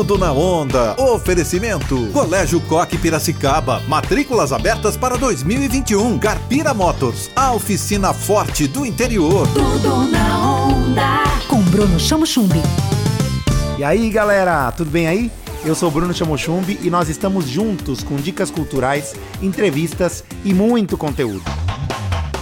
Tudo na onda. Oferecimento. Colégio Coque Piracicaba. Matrículas abertas para 2021. Carpira Motors. A oficina forte do interior. Tudo na onda. Com Bruno Chamo Chumbi. E aí, galera, tudo bem aí? Eu sou Bruno Chamochumbi e nós estamos juntos com dicas culturais, entrevistas e muito conteúdo.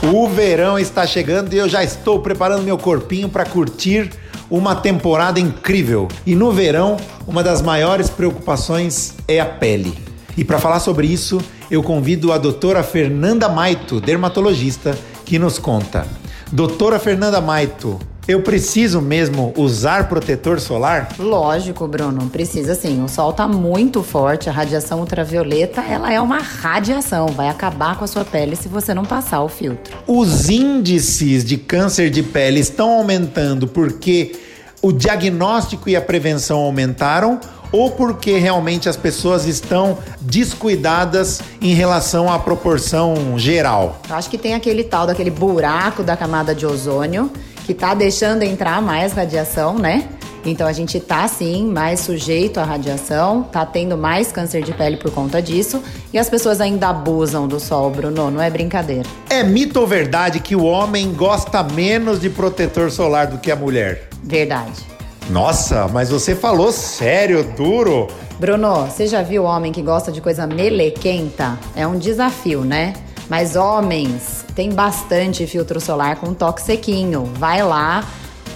O verão está chegando e eu já estou preparando meu corpinho para curtir uma temporada incrível. E no verão, uma das maiores preocupações é a pele. E para falar sobre isso, eu convido a doutora Fernanda Maito, dermatologista, que nos conta. Doutora Fernanda Maito, eu preciso mesmo usar protetor solar? Lógico, Bruno, precisa sim. O sol tá muito forte, a radiação ultravioleta, ela é uma radiação, vai acabar com a sua pele se você não passar o filtro. Os índices de câncer de pele estão aumentando porque o diagnóstico e a prevenção aumentaram ou porque realmente as pessoas estão descuidadas em relação à proporção geral? Eu acho que tem aquele tal daquele buraco da camada de ozônio que tá deixando entrar mais radiação, né? Então a gente tá sim mais sujeito à radiação, tá tendo mais câncer de pele por conta disso, e as pessoas ainda abusam do sol, Bruno, não é brincadeira. É mito ou verdade que o homem gosta menos de protetor solar do que a mulher? Verdade. Nossa, mas você falou sério, duro. Bruno, você já viu homem que gosta de coisa melequenta? É um desafio, né? Mas homens, tem bastante filtro solar com toque sequinho. Vai lá,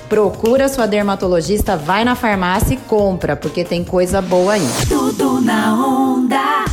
procura sua dermatologista, vai na farmácia e compra, porque tem coisa boa aí. Tudo na onda.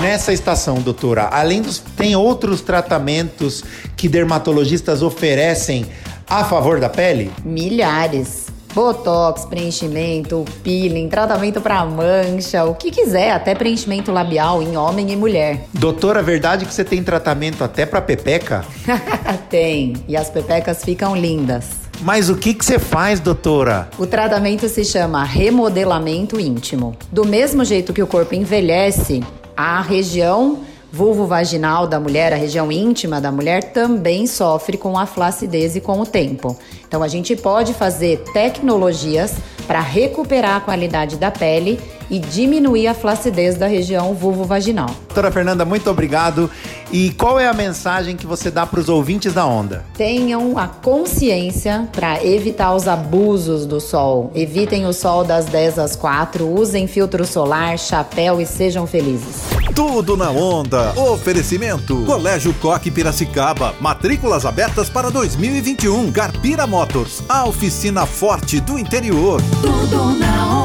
Nessa estação, doutora, além dos. tem outros tratamentos que dermatologistas oferecem a favor da pele? Milhares. Botox, preenchimento, peeling, tratamento para mancha, o que quiser, até preenchimento labial em homem e mulher. Doutora, verdade que você tem tratamento até pra pepeca? Tem, e as pepecas ficam lindas. Mas o que que você faz, doutora? O tratamento se chama remodelamento íntimo. Do mesmo jeito que o corpo envelhece, a região vulvo-vaginal da mulher, a região íntima da mulher, também sofre com a flacidez e com o tempo. Então a gente pode fazer tecnologias para recuperar a qualidade da pele e diminuir a flacidez da região vulvo-vaginal. Doutora Fernanda, muito obrigado. E qual é a mensagem que você dá para os ouvintes da onda? Tenham a consciência para evitar os abusos do sol. Evitem o sol das 10 às 4, usem filtro solar, chapéu e sejam felizes. Tudo na onda. Oferecimento. Colégio Coque Piracicaba. Matrículas abertas para 2021. Carpira Motors. A oficina forte do interior. Tudo na onda.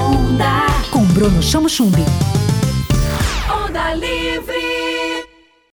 Bruno Chamo Chumbi. Onda livre.